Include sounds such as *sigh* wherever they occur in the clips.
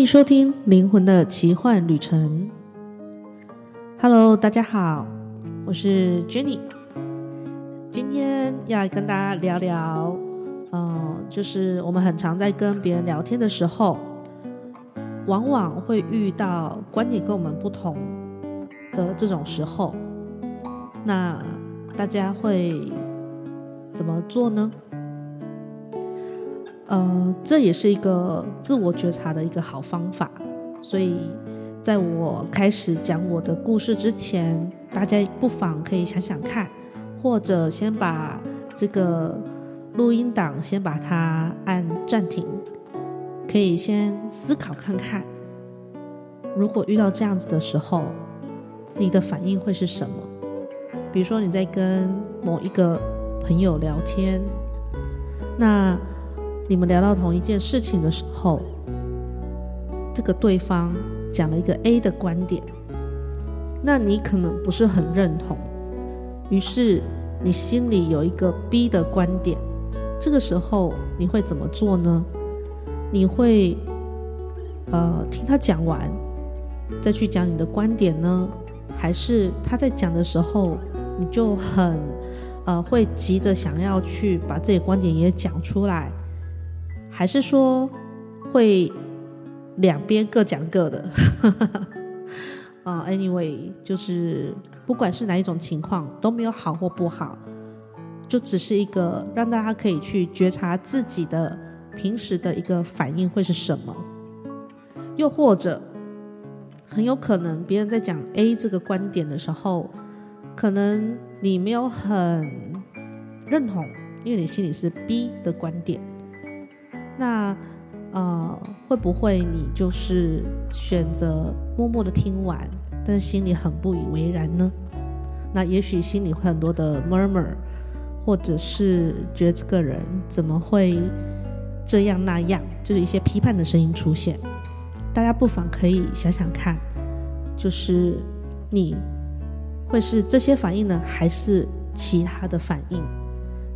欢迎收听《灵魂的奇幻旅程》。Hello，大家好，我是 Jenny。今天要跟大家聊聊，呃，就是我们很常在跟别人聊天的时候，往往会遇到观点跟我们不同的这种时候，那大家会怎么做呢？呃，这也是一个自我觉察的一个好方法。所以，在我开始讲我的故事之前，大家不妨可以想想看，或者先把这个录音档先把它按暂停，可以先思考看看，如果遇到这样子的时候，你的反应会是什么？比如说你在跟某一个朋友聊天，那。你们聊到同一件事情的时候，这个对方讲了一个 A 的观点，那你可能不是很认同，于是你心里有一个 B 的观点，这个时候你会怎么做呢？你会呃听他讲完，再去讲你的观点呢？还是他在讲的时候，你就很呃会急着想要去把这些观点也讲出来？还是说会两边各讲各的 *laughs* 啊？Uh，Anyway，就是不管是哪一种情况都没有好或不好，就只是一个让大家可以去觉察自己的平时的一个反应会是什么。又或者很有可能别人在讲 A 这个观点的时候，可能你没有很认同，因为你心里是 B 的观点。那，呃，会不会你就是选择默默的听完，但是心里很不以为然呢？那也许心里会很多的 murmur，或者是觉得这个人怎么会这样那样，就是一些批判的声音出现。大家不妨可以想想看，就是你会是这些反应呢，还是其他的反应？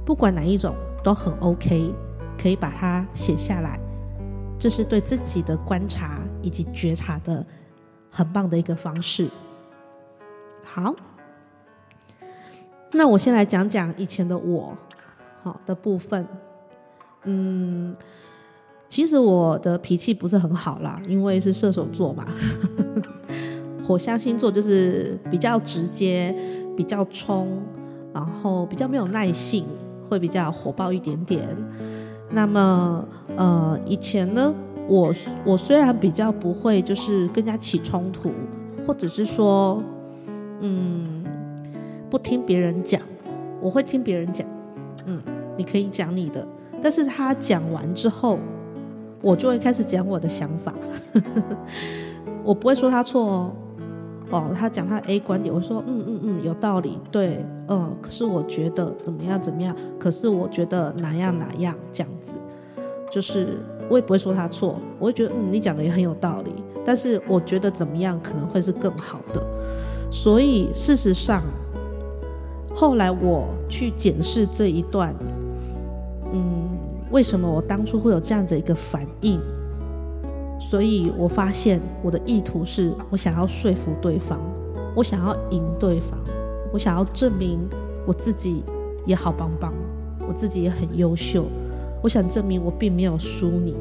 不管哪一种都很 OK。可以把它写下来，这是对自己的观察以及觉察的很棒的一个方式。好，那我先来讲讲以前的我，好的部分。嗯，其实我的脾气不是很好啦，因为是射手座嘛，*laughs* 火象星座就是比较直接、比较冲，然后比较没有耐性，会比较火爆一点点。那么，呃，以前呢，我我虽然比较不会，就是跟人家起冲突，或者是说，嗯，不听别人讲，我会听别人讲，嗯，你可以讲你的，但是他讲完之后，我就会开始讲我的想法，*laughs* 我不会说他错哦。哦，他讲他 A 观点，我说嗯嗯嗯，有道理，对，嗯，可是我觉得怎么样怎么样，可是我觉得哪样哪样这样子，就是我也不会说他错，我会觉得嗯，你讲的也很有道理，但是我觉得怎么样可能会是更好的，所以事实上，后来我去检视这一段，嗯，为什么我当初会有这样子一个反应？所以我发现我的意图是我想要说服对方，我想要赢对方，我想要证明我自己也好棒棒，我自己也很优秀，我想证明我并没有输你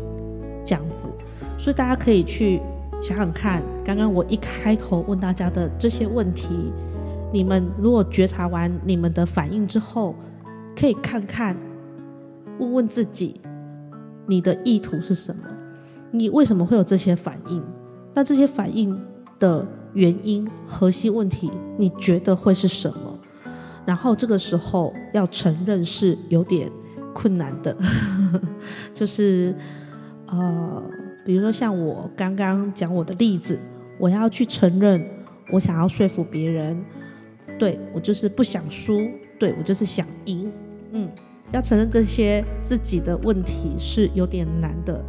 这样子。所以大家可以去想想看，刚刚我一开头问大家的这些问题，你们如果觉察完你们的反应之后，可以看看，问问自己，你的意图是什么？你为什么会有这些反应？那这些反应的原因、核心问题，你觉得会是什么？然后这个时候要承认是有点困难的，*laughs* 就是呃，比如说像我刚刚讲我的例子，我要去承认，我想要说服别人，对，我就是不想输，对，我就是想赢，嗯，要承认这些自己的问题是有点难的。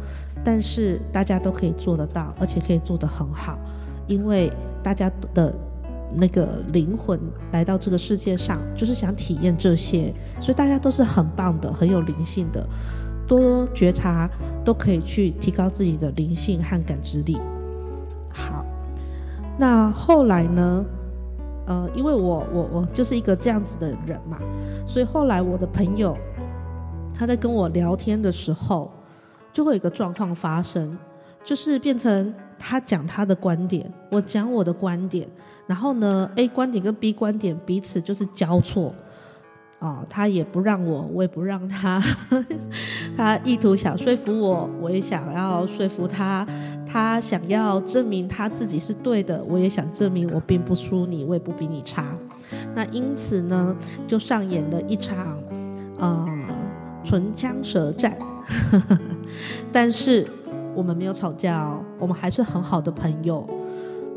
但是大家都可以做得到，而且可以做得很好，因为大家的那个灵魂来到这个世界上，就是想体验这些，所以大家都是很棒的，很有灵性的，多觉察都可以去提高自己的灵性和感知力。好，那后来呢？呃，因为我我我就是一个这样子的人嘛，所以后来我的朋友他在跟我聊天的时候，就会有一个状况发生，就是变成他讲他的观点，我讲我的观点，然后呢，A 观点跟 B 观点彼此就是交错。哦，他也不让我，我也不让他。*laughs* 他意图想说服我，我也想要说服他。他想要证明他自己是对的，我也想证明我并不输你，我也不比你差。那因此呢，就上演了一场啊、唇枪舌战。*laughs* 但是我们没有吵架哦，我们还是很好的朋友。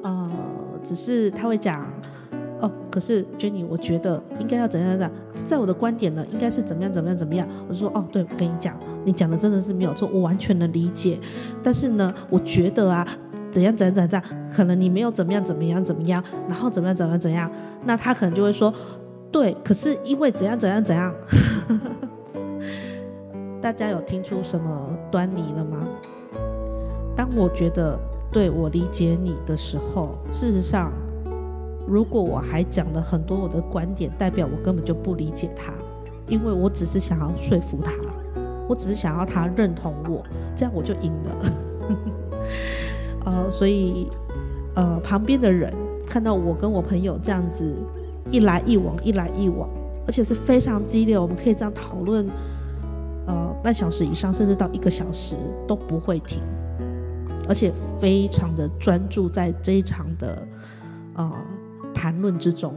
呃，只是他会讲。哦，可是 Jenny，我觉得应该要怎样怎样，在我的观点呢，应该是怎么样怎么样怎么样。我说，哦，对，我跟你讲，你讲的真的是没有错，我完全能理解。但是呢，我觉得啊，怎样怎样怎样，可能你没有怎么样怎么样怎么样，然后怎么样怎么样怎样，那他可能就会说，对，可是因为怎样怎样怎样。大家有听出什么端倪了吗？当我觉得对我理解你的时候，事实上。如果我还讲了很多我的观点，代表我根本就不理解他，因为我只是想要说服他，我只是想要他认同我，这样我就赢了。*laughs* 呃，所以呃，旁边的人看到我跟我朋友这样子一来一往，一来一往，而且是非常激烈，我们可以这样讨论，半小时以上，甚至到一个小时都不会停，而且非常的专注在这一场的，呃。谈论之中，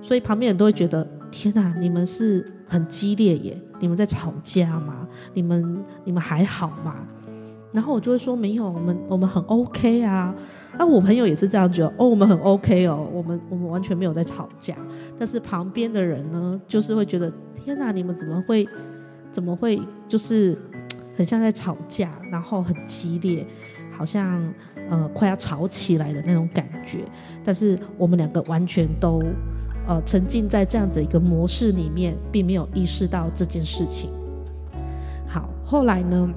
所以旁边人都会觉得：天哪，你们是很激烈耶！你们在吵架吗？你们你们还好吗？然后我就会说：没有，我们我们很 OK 啊。那我朋友也是这样觉得：哦，我们很 OK 哦，我们我们完全没有在吵架。但是旁边的人呢，就是会觉得：天哪，你们怎么会怎么会就是很像在吵架，然后很激烈。好像呃快要吵起来的那种感觉，但是我们两个完全都呃沉浸在这样子一个模式里面，并没有意识到这件事情。好，后来呢，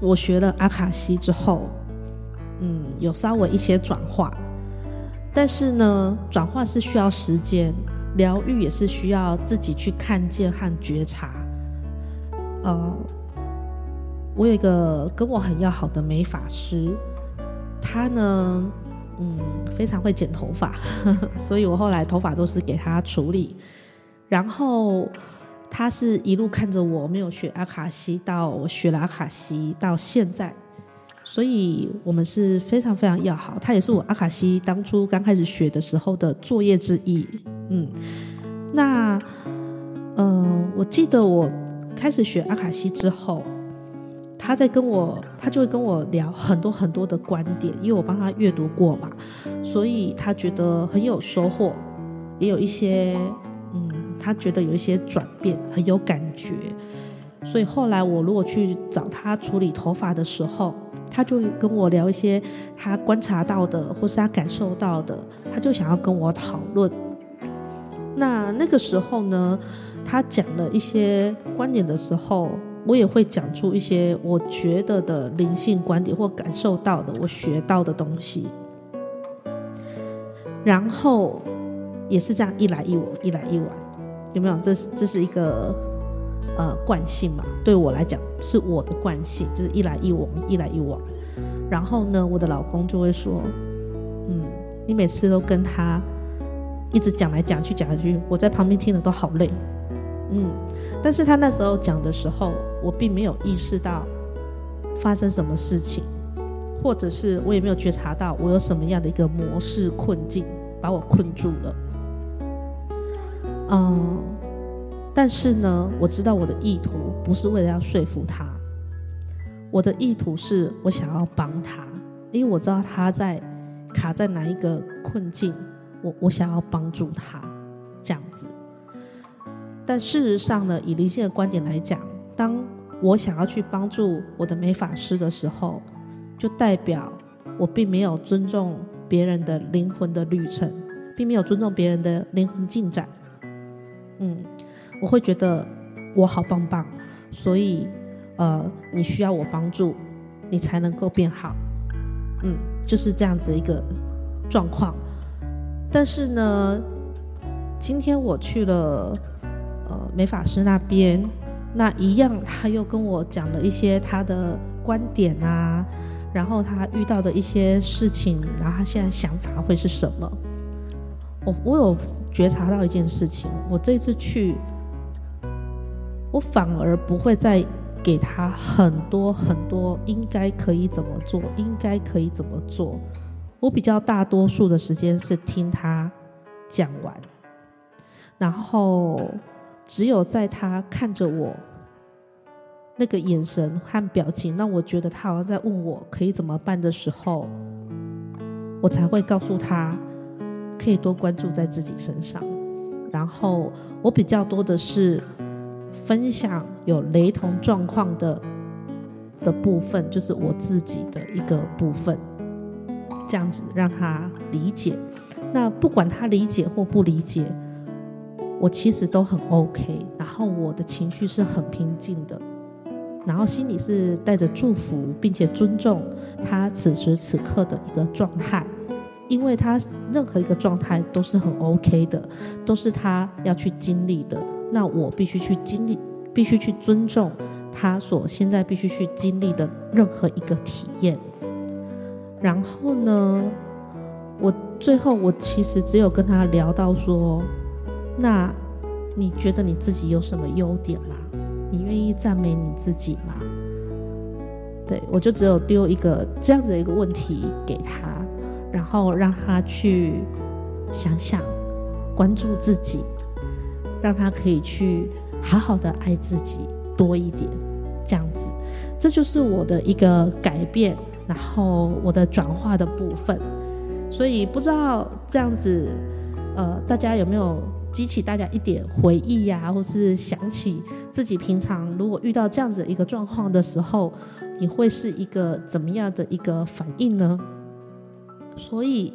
我学了阿卡西之后，嗯，有稍微一些转化，但是呢，转化是需要时间，疗愈也是需要自己去看见和觉察，呃。我有一个跟我很要好的美发师，他呢，嗯，非常会剪头发，*laughs* 所以我后来头发都是给他处理。然后他是一路看着我没有学阿卡西，到我学了阿卡西到现在，所以我们是非常非常要好。他也是我阿卡西当初刚开始学的时候的作业之一。嗯，那，呃，我记得我开始学阿卡西之后。他在跟我，他就会跟我聊很多很多的观点，因为我帮他阅读过嘛，所以他觉得很有收获，也有一些，嗯，他觉得有一些转变，很有感觉。所以后来我如果去找他处理头发的时候，他就跟我聊一些他观察到的，或是他感受到的，他就想要跟我讨论。那那个时候呢，他讲了一些观点的时候。我也会讲出一些我觉得的灵性观点或感受到的，我学到的东西，然后也是这样一来一往，一来一往，有没有？这是这是一个呃惯性嘛？对我来讲是我的惯性，就是一来一往，一来一往。然后呢，我的老公就会说：“嗯，你每次都跟他一直讲来讲去，讲来讲去，我在旁边听的都好累。”嗯，但是他那时候讲的时候，我并没有意识到发生什么事情，或者是我也没有觉察到我有什么样的一个模式困境把我困住了。嗯，但是呢，我知道我的意图不是为了要说服他，我的意图是我想要帮他，因为我知道他在卡在哪一个困境，我我想要帮助他，这样子。但事实上呢，以灵性的观点来讲，当我想要去帮助我的美法师的时候，就代表我并没有尊重别人的灵魂的旅程，并没有尊重别人的灵魂进展。嗯，我会觉得我好棒棒，所以呃，你需要我帮助，你才能够变好。嗯，就是这样子一个状况。但是呢，今天我去了呃美法师那边，那一样他又跟我讲了一些他的观点啊，然后他遇到的一些事情，然后他现在想法会是什么？我我有觉察到一件事情，我这次去，我反而不会再给他很多很多应该可以怎么做，应该可以怎么做。我比较大多数的时间是听他讲完，然后只有在他看着我那个眼神和表情，让我觉得他好像在问我可以怎么办的时候，我才会告诉他。可以多关注在自己身上，然后我比较多的是分享有雷同状况的的部分，就是我自己的一个部分，这样子让他理解。那不管他理解或不理解，我其实都很 OK，然后我的情绪是很平静的，然后心里是带着祝福，并且尊重他此时此刻的一个状态。因为他任何一个状态都是很 OK 的，都是他要去经历的。那我必须去经历，必须去尊重他所现在必须去经历的任何一个体验。然后呢，我最后我其实只有跟他聊到说，那你觉得你自己有什么优点吗？你愿意赞美你自己吗？对，我就只有丢一个这样子的一个问题给他。然后让他去想想，关注自己，让他可以去好好的爱自己多一点，这样子，这就是我的一个改变，然后我的转化的部分。所以不知道这样子，呃，大家有没有激起大家一点回忆呀，或是想起自己平常如果遇到这样子的一个状况的时候，你会是一个怎么样的一个反应呢？所以，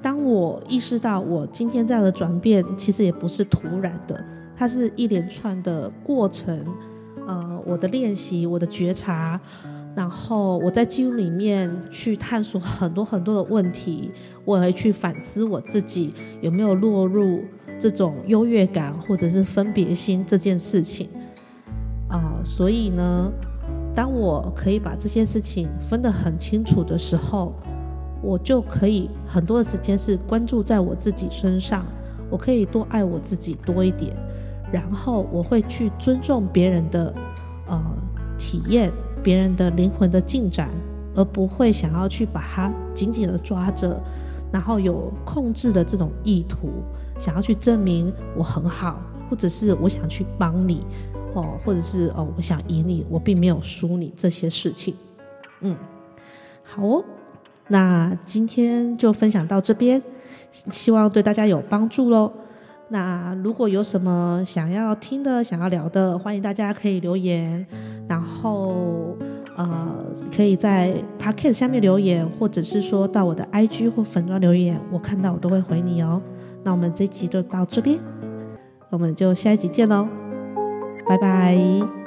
当我意识到我今天这样的转变，其实也不是突然的，它是一连串的过程。呃，我的练习，我的觉察，然后我在记录里面去探索很多很多的问题，我也会去反思我自己有没有落入这种优越感或者是分别心这件事情。啊、所以呢，当我可以把这些事情分得很清楚的时候。我就可以很多的时间是关注在我自己身上，我可以多爱我自己多一点，然后我会去尊重别人的呃体验，别人的灵魂的进展，而不会想要去把它紧紧的抓着，然后有控制的这种意图，想要去证明我很好，或者是我想去帮你哦，或者是哦我想赢你，我并没有输你这些事情，嗯，好哦。那今天就分享到这边，希望对大家有帮助喽。那如果有什么想要听的、想要聊的，欢迎大家可以留言，然后，可以在 Pocket 下面留言，或者是说到我的 IG 或粉专留言，我看到我都会回你哦。那我们这集就到这边，我们就下一集见喽，拜拜。